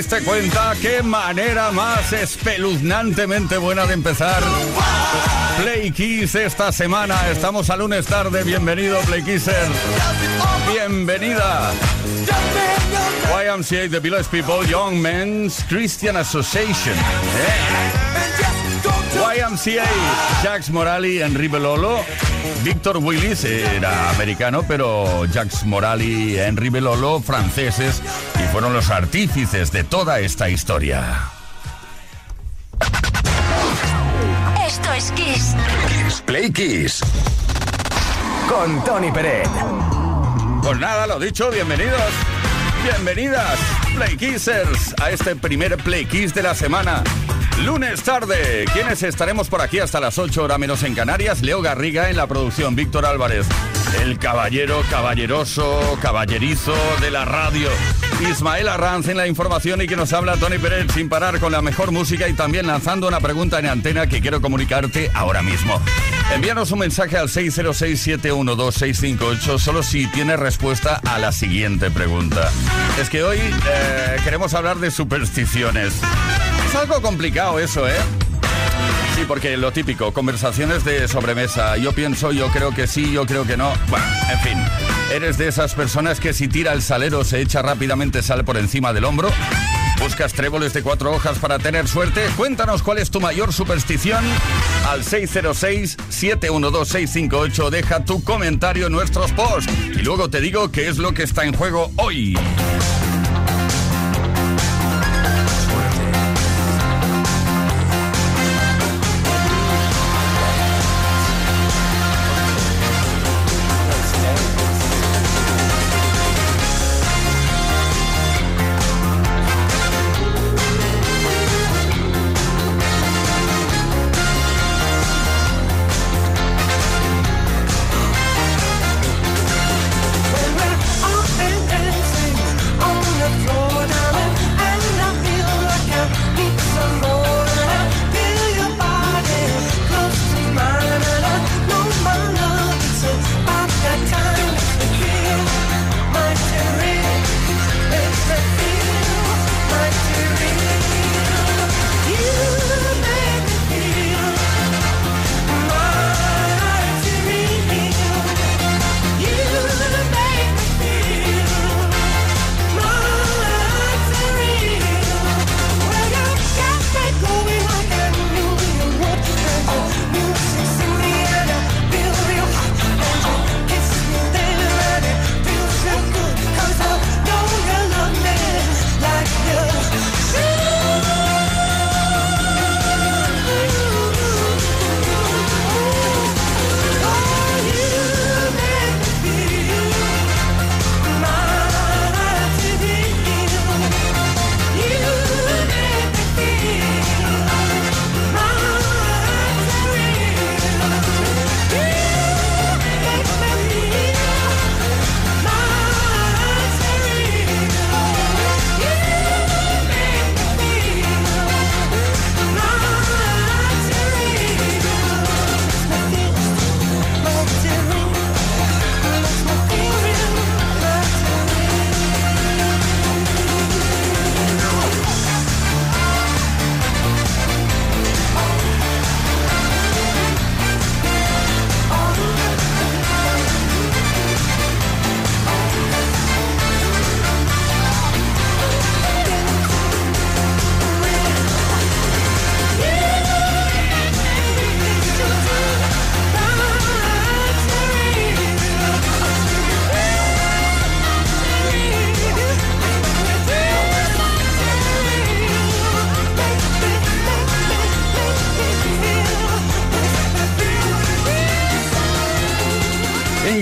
Diste cuenta qué manera más espeluznantemente buena de empezar Play Kiss esta semana. Estamos a lunes tarde. Bienvenido, Play Kisser. Bienvenida. YMCA, The Village People, Young Men's Christian Association. YMCA, Jax Morali, Enrique Lolo. Víctor Willis era americano, pero Jax Morali Henry Belolo, franceses, y fueron los artífices de toda esta historia. Esto es Kiss. Kiss Play Kiss. Con Tony Peret. Pues nada, lo dicho, bienvenidos. Bienvenidas, Play Kissers, a este primer Play Kiss de la semana. Lunes tarde. ¿Quiénes estaremos por aquí hasta las 8 horas menos en Canarias? Leo Garriga en la producción, Víctor Álvarez, el caballero, caballeroso, caballerizo de la radio. Ismael Arranz en la información y que nos habla Tony Pérez sin parar con la mejor música y también lanzando una pregunta en antena que quiero comunicarte ahora mismo. Envíanos un mensaje al 606-712-658 solo si tienes respuesta a la siguiente pregunta. Es que hoy eh, queremos hablar de supersticiones. Es algo complicado eso, ¿eh? Sí, porque lo típico, conversaciones de sobremesa. Yo pienso, yo creo que sí, yo creo que no. Bueno, en fin. ¿Eres de esas personas que si tira el salero se echa rápidamente sal por encima del hombro? ¿Buscas tréboles de cuatro hojas para tener suerte? Cuéntanos cuál es tu mayor superstición. Al 606-712-658 deja tu comentario en nuestros posts y luego te digo qué es lo que está en juego hoy.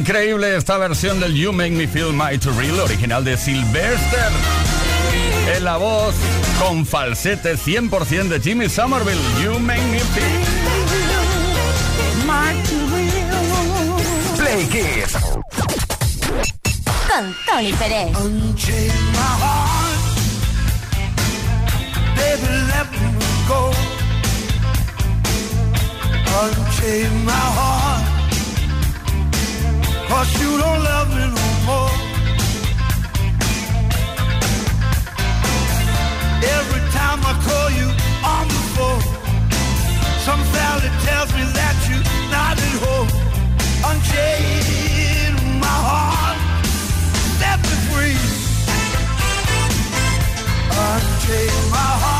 Increíble esta versión del You Make Me Feel My To Real, original de Sylvester. En la voz con falsete 100% de Jimmy Somerville. You Make Me Feel My To Real. Play Kids. Con Tony Pérez. Unchain my heart, cause you don't love me no more. Every time I call you on the phone, some valley tells me that you're not at home. Unchain my heart set me free. Unchain my heart.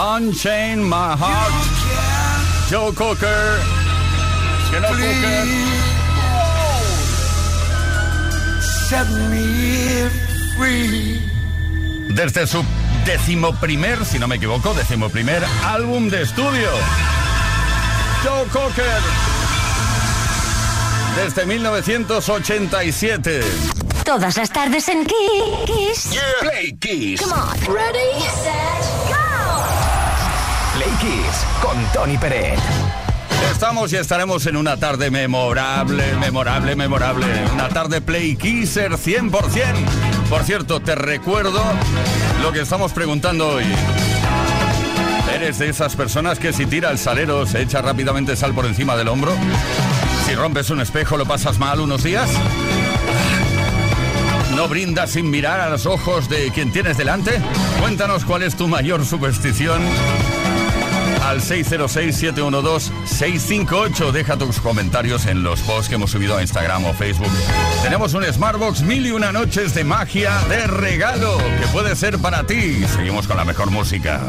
Unchain My Heart. Joe Cocker. Que no Cocker. Set me free. Desde su decimoprimer, si no me equivoco, decimoprimer álbum de estudio. Joe Cocker. Desde 1987. Todas las tardes en Kiss. Play Kiss. Come on. Ready, set, Kiss con Tony Pérez. Estamos y estaremos en una tarde memorable, memorable, memorable. Una tarde Play Kisser 100%. Por cierto, te recuerdo lo que estamos preguntando hoy. ¿Eres de esas personas que si tira el salero se echa rápidamente sal por encima del hombro? Si rompes un espejo lo pasas mal unos días? ¿No brindas sin mirar a los ojos de quien tienes delante? Cuéntanos cuál es tu mayor superstición al 606-712-658. Deja tus comentarios en los posts que hemos subido a Instagram o Facebook. Tenemos un Smartbox mil y una noches de magia de regalo que puede ser para ti. Seguimos con la mejor música.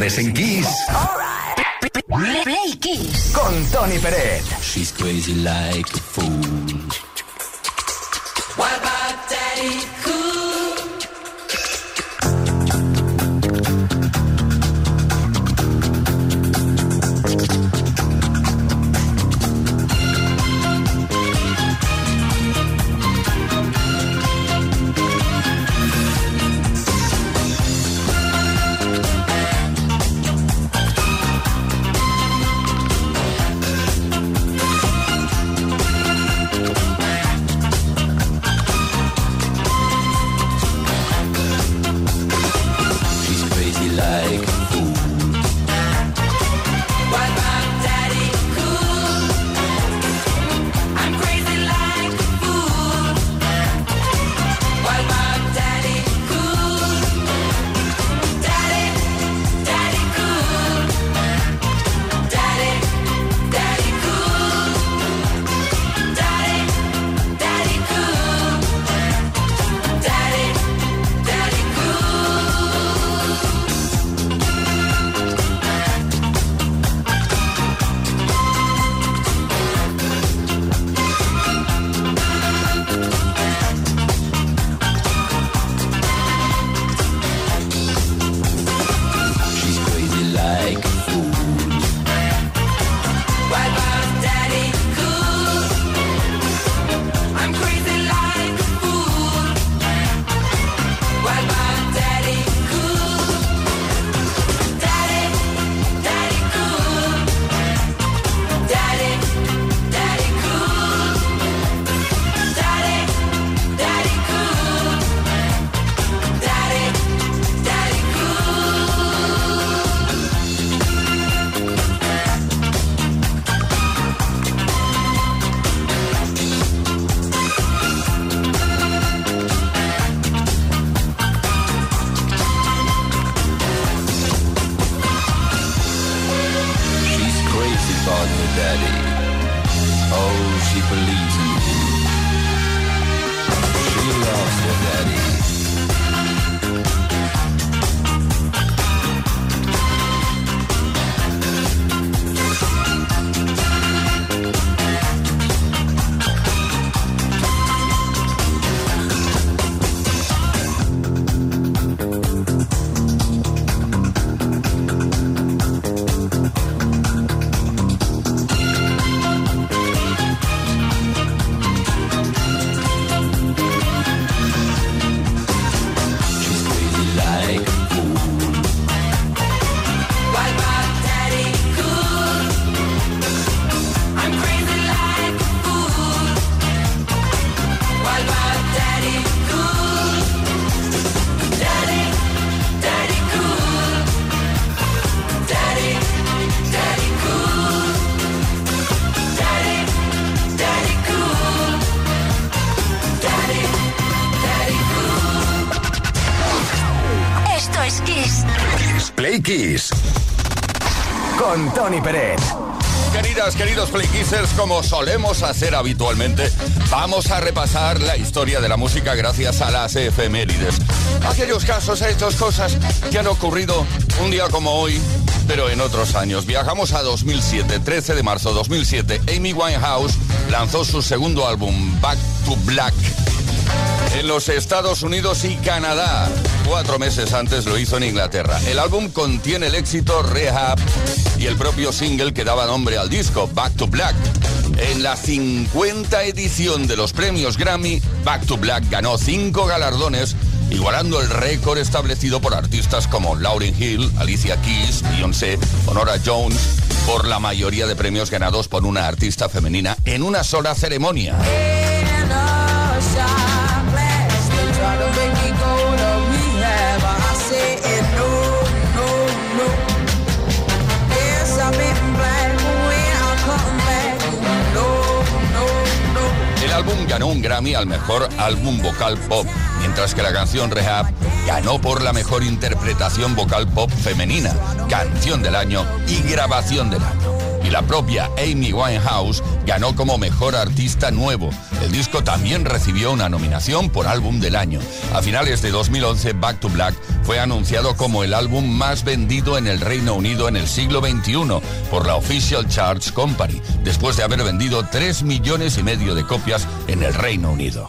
Tardes en Kiss Play Kiss. con Tony Peret. She's crazy like Play Kiss con Tony Peret. Queridas, queridos Playkissers, como solemos hacer habitualmente, vamos a repasar la historia de la música gracias a las efemérides. Aquellos casos, hechos, cosas que han ocurrido un día como hoy, pero en otros años. Viajamos a 2007, 13 de marzo de 2007. Amy Winehouse lanzó su segundo álbum, Back to Black. En los Estados Unidos y Canadá, cuatro meses antes lo hizo en Inglaterra. El álbum contiene el éxito Rehab y el propio single que daba nombre al disco, Back to Black. En la 50 edición de los premios Grammy, Back to Black ganó cinco galardones, igualando el récord establecido por artistas como Lauryn Hill, Alicia Keys, Beyoncé o Nora Jones, por la mayoría de premios ganados por una artista femenina en una sola ceremonia. Ganó un Grammy al mejor álbum vocal pop, mientras que la canción Rehab ganó por la mejor interpretación vocal pop femenina, canción del año y grabación del año. Y la propia Amy Winehouse ganó como mejor artista nuevo. El disco también recibió una nominación por álbum del año. A finales de 2011, Back to Black fue anunciado como el álbum más vendido en el Reino Unido en el siglo XXI por la Official Charts Company, después de haber vendido 3 millones y medio de copias en el Reino Unido.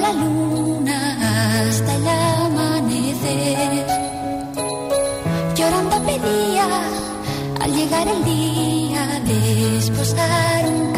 la luna hasta el amanecer. Llorando pedía al llegar el día de desposar un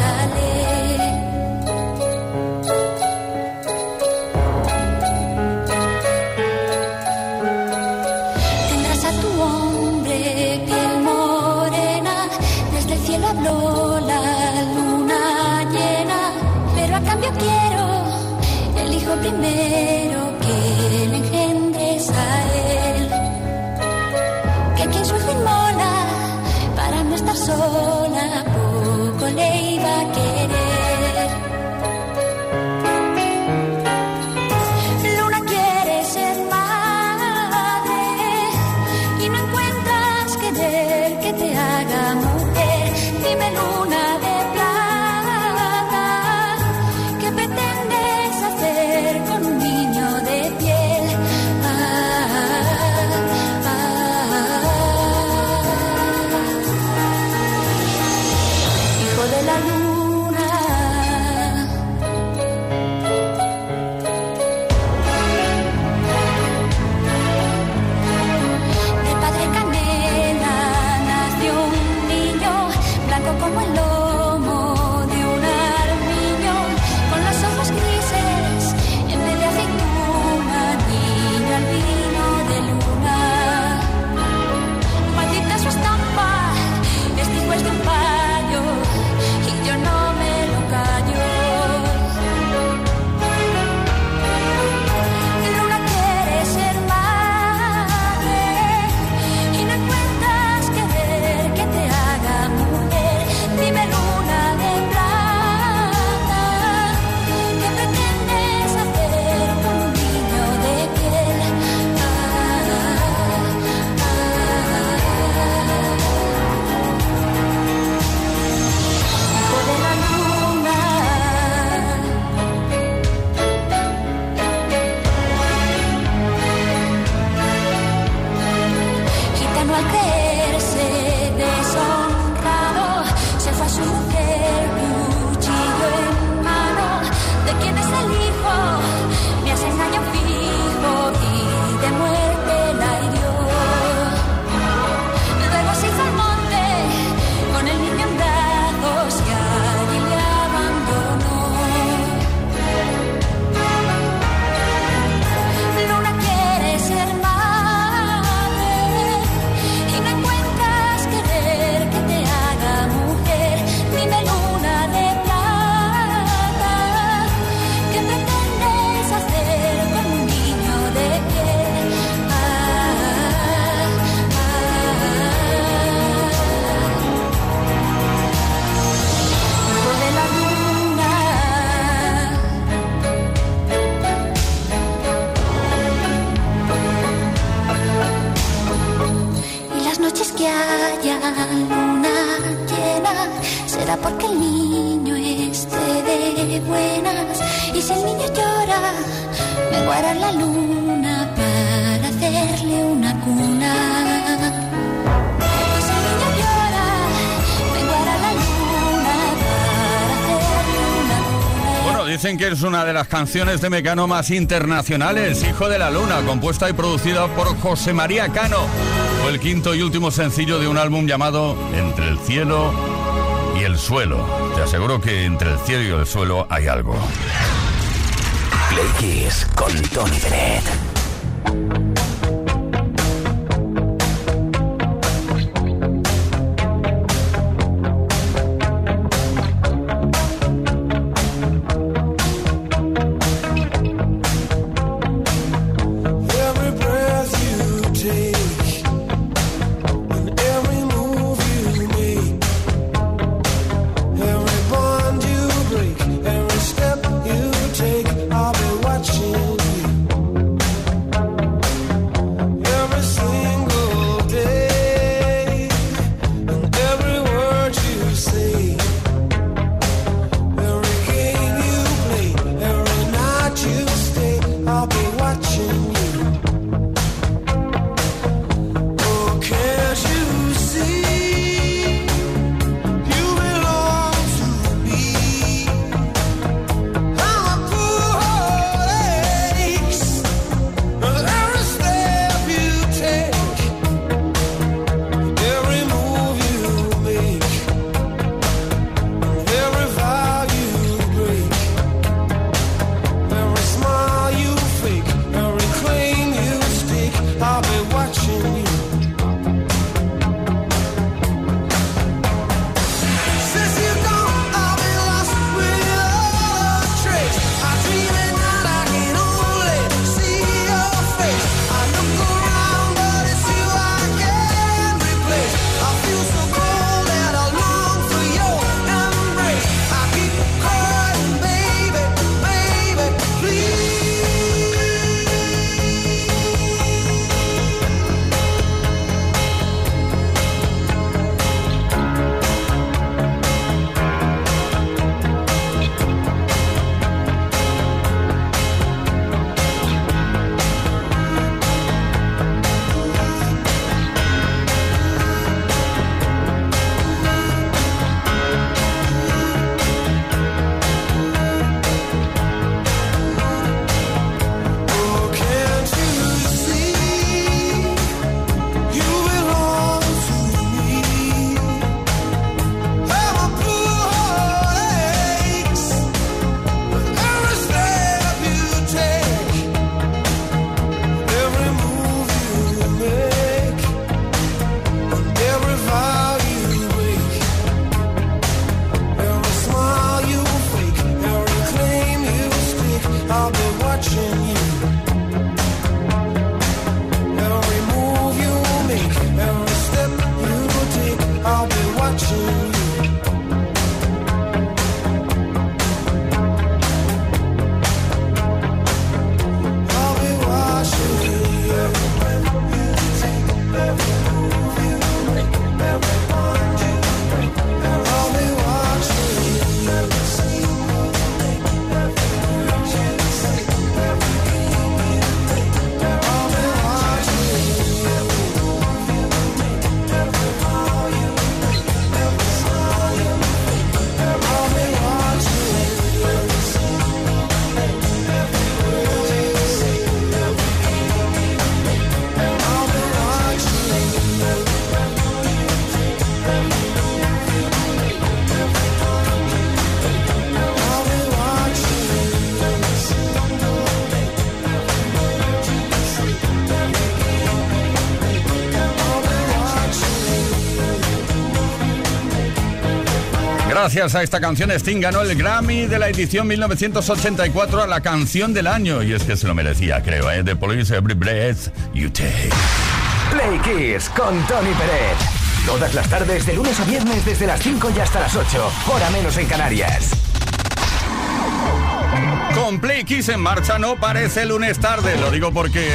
la luna para hacerle una cuna. Bueno, dicen que es una de las canciones de Mecano más internacionales, Hijo de la Luna, compuesta y producida por José María Cano. Fue el quinto y último sencillo de un álbum llamado Entre el cielo y el suelo. Te aseguro que entre el cielo y el suelo hay algo. Play con Tony Bennett. Gracias a esta canción, Sting ganó el Grammy de la edición 1984 a la canción del año. Y es que se lo merecía, creo, ¿eh? The Police Every Breath You Take. Play Kiss con Tony Pérez. Todas las tardes, de lunes a viernes, desde las 5 y hasta las 8. Hora menos en Canarias. Con Play Kiss en marcha no parece lunes tarde, lo digo porque,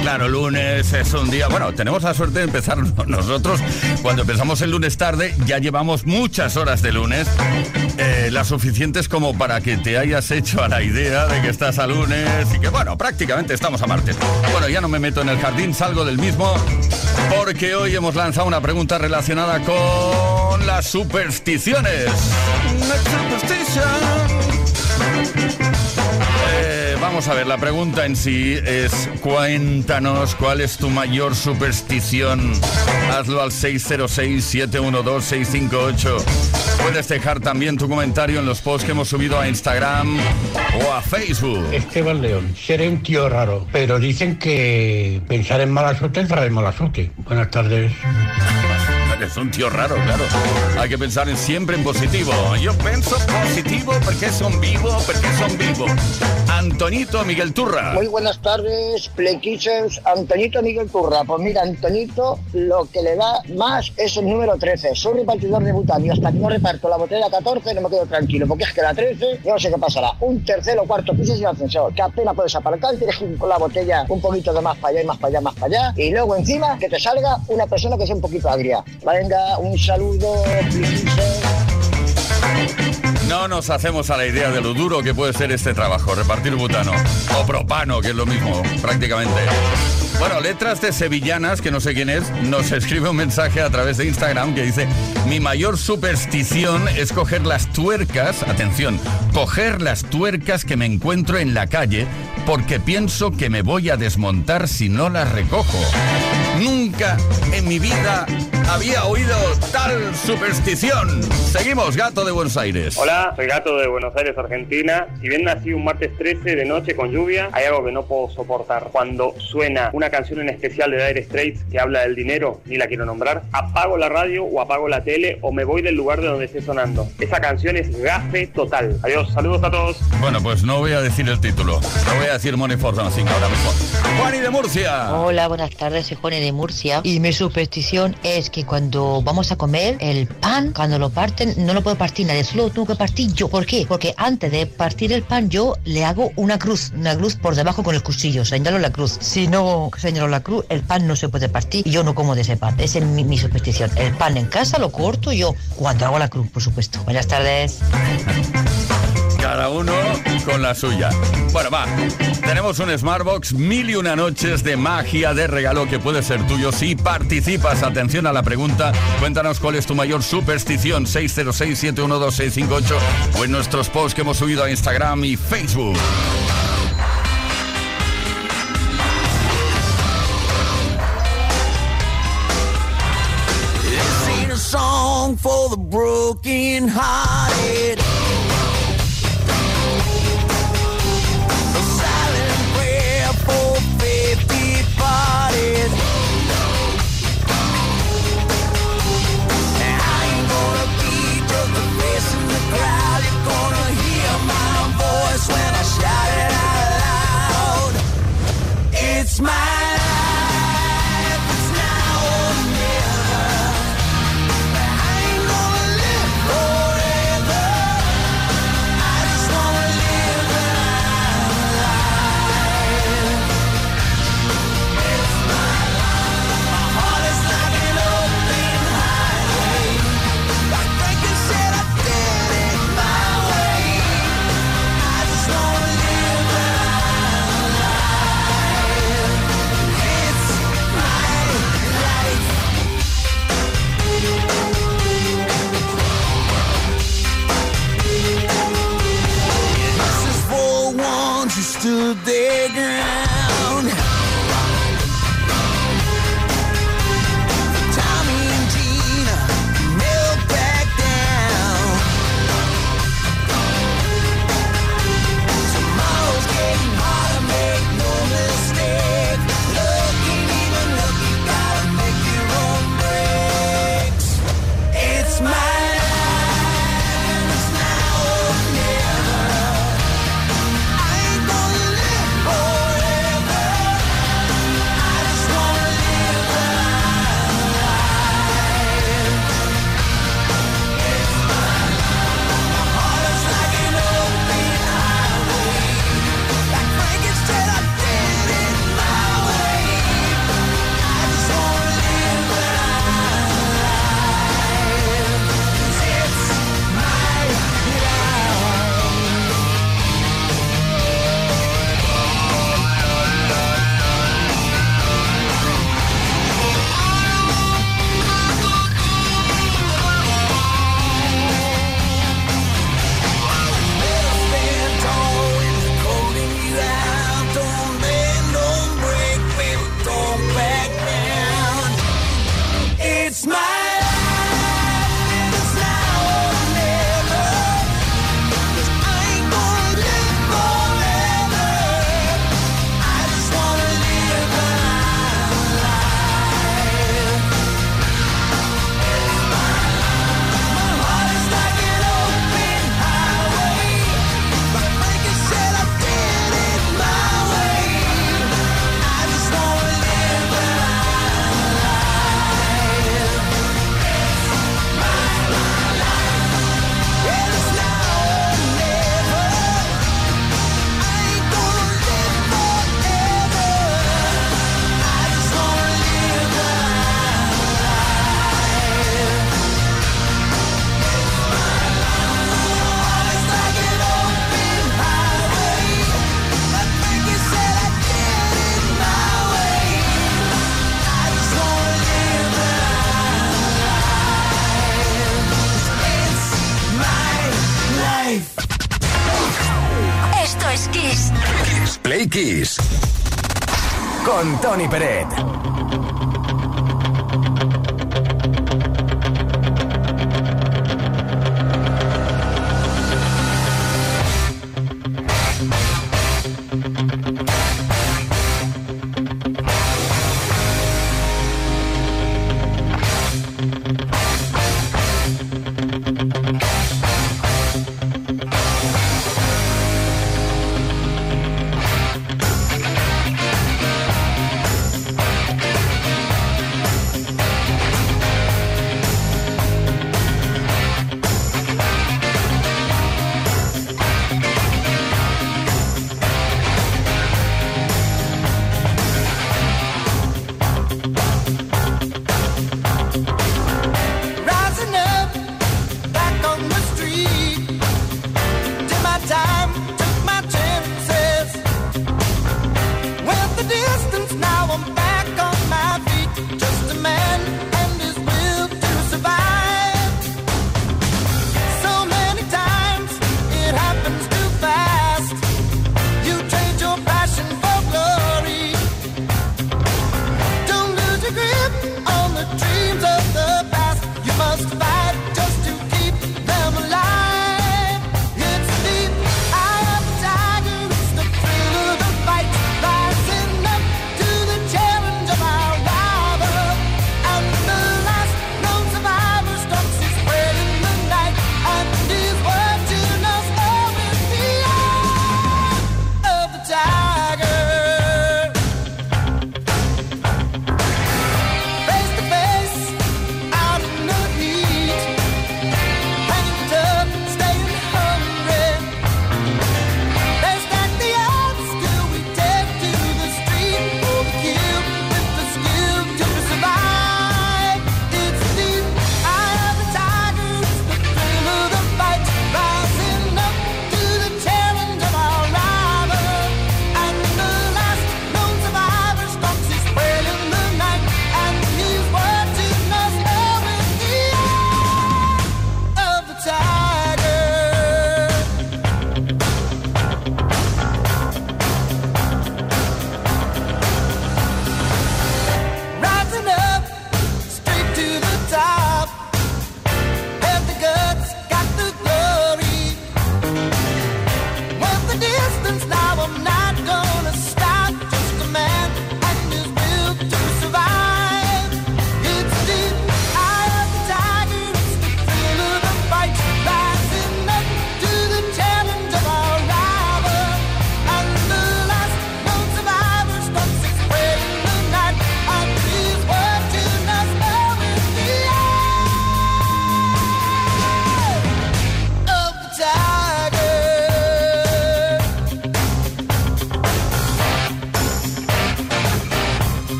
claro, lunes es un día, bueno, tenemos la suerte de empezar nosotros, cuando empezamos el lunes tarde ya llevamos muchas horas de lunes, eh, las suficientes como para que te hayas hecho a la idea de que estás a lunes y que, bueno, prácticamente estamos a martes. Bueno, ya no me meto en el jardín, salgo del mismo, porque hoy hemos lanzado una pregunta relacionada con las supersticiones. Vamos a ver, la pregunta en sí es cuéntanos cuál es tu mayor superstición. Hazlo al 606-712-658. Puedes dejar también tu comentario en los posts que hemos subido a Instagram o a Facebook. Esteban León, seré un tío raro, pero dicen que pensar en mala suerte trae mala suerte. Buenas tardes. Es un tío raro, claro. Hay que pensar en siempre en positivo. Yo pienso positivo porque son vivo, porque son vivo. Antonito Miguel Turra. Muy buenas tardes, Play Kitchens. Antonito Miguel Turra. Pues mira, Antonito lo que le da más es el número 13. Soy repartidor de butano y hasta que no reparto la botella 14 no me quedo tranquilo, porque es que la 13 yo no sé qué pasará. Un tercero o cuarto piso sin ascensor, que apenas puedes aparcar, tienes con la botella un poquito de más para allá y más para allá, más para allá. Y luego encima que te salga una persona que sea un poquito agria. Venga, un saludo. No nos hacemos a la idea de lo duro que puede ser este trabajo, repartir butano. O propano, que es lo mismo, prácticamente. Bueno, letras de sevillanas, que no sé quién es, nos escribe un mensaje a través de Instagram que dice, mi mayor superstición es coger las tuercas, atención, coger las tuercas que me encuentro en la calle porque pienso que me voy a desmontar si no las recojo. Nunca en mi vida había oído tal superstición. Seguimos, gato de Buenos Aires. Hola, soy Gato de Buenos Aires, Argentina. Si bien nací un martes 13 de noche con lluvia, hay algo que no puedo soportar. Cuando suena una canción en especial de Dire Straits que habla del dinero, ni la quiero nombrar, apago la radio o apago la tele o me voy del lugar de donde esté sonando. Esa canción es gafe total. Adiós, saludos a todos. Bueno, pues no voy a decir el título. No voy a decir Money for Dancing ahora mismo. Juani de Murcia. Hola, buenas tardes, soy Juan de Murcia y mi superstición es que cuando vamos a comer el pan, cuando lo parten, no lo puedo partir nadie, solo lo tengo que partir yo. ¿Por qué? Porque antes de partir el pan yo le hago una cruz, una cruz por debajo con el cuchillo, señalo la cruz. Si no señalo la cruz, el pan no se puede partir y yo no como de ese pan. Esa es mi, mi superstición. El pan en casa lo corto yo cuando hago la cruz, por supuesto. Buenas tardes. Cada uno con la suya. Bueno, va. Tenemos un Smartbox, mil y una noches de magia de regalo que puede ser tuyo si participas. Atención a la pregunta. Cuéntanos cuál es tu mayor superstición. 606-712-658 o en nuestros posts que hemos subido a Instagram y Facebook.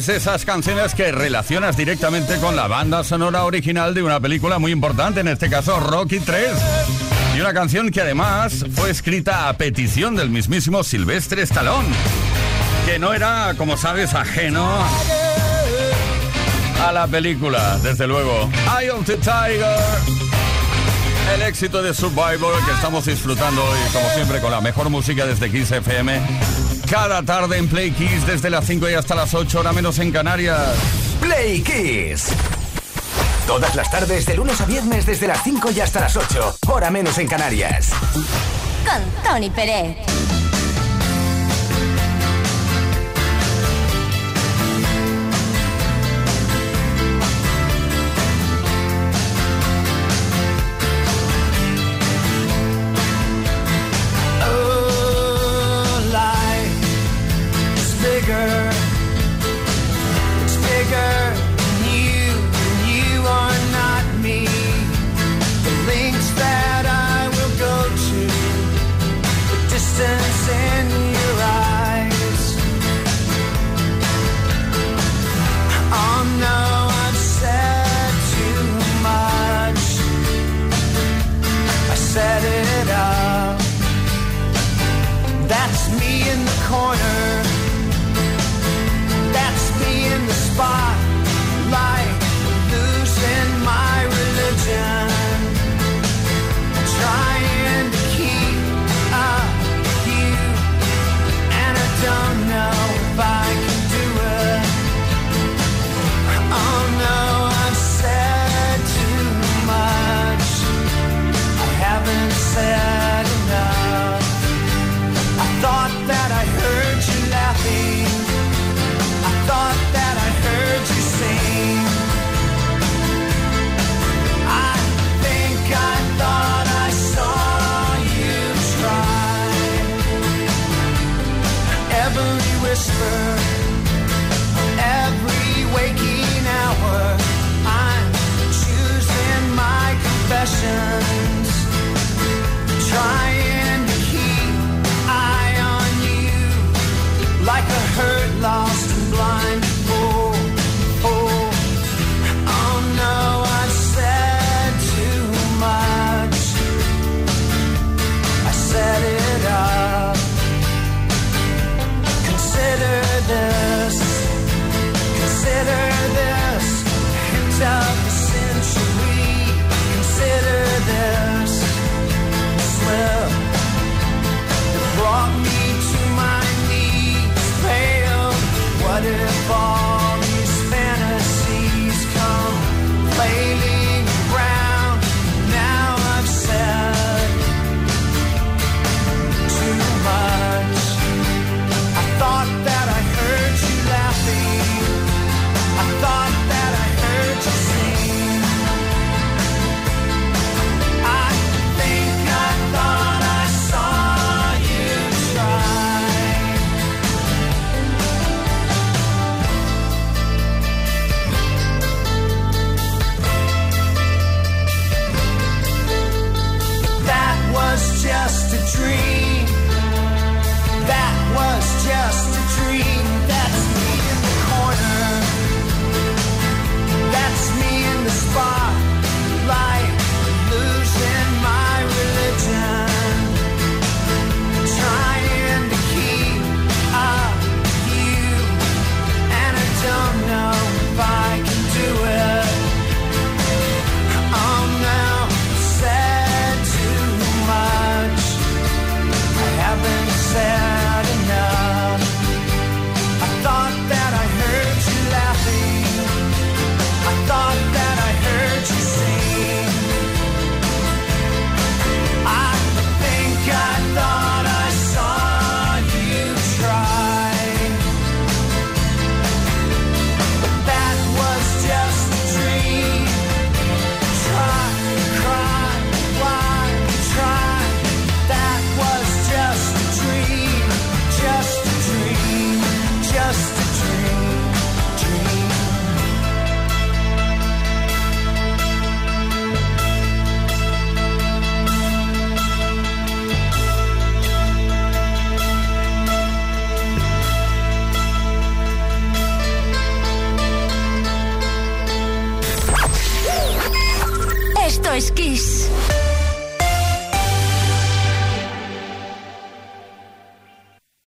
es esas canciones que relacionas directamente con la banda sonora original de una película muy importante, en este caso Rocky 3. Y una canción que además fue escrita a petición del mismísimo Silvestre Stallone, que no era, como sabes, ajeno a la película, desde luego. Eye of the Tiger el éxito de Survivor que estamos disfrutando hoy, como siempre, con la mejor música desde Kiss FM. Cada tarde en Play Kiss desde las 5 y hasta las 8, hora menos en Canarias. Play Kiss. Todas las tardes, de lunes a viernes, desde las 5 y hasta las 8, hora menos en Canarias. Con Tony Pérez.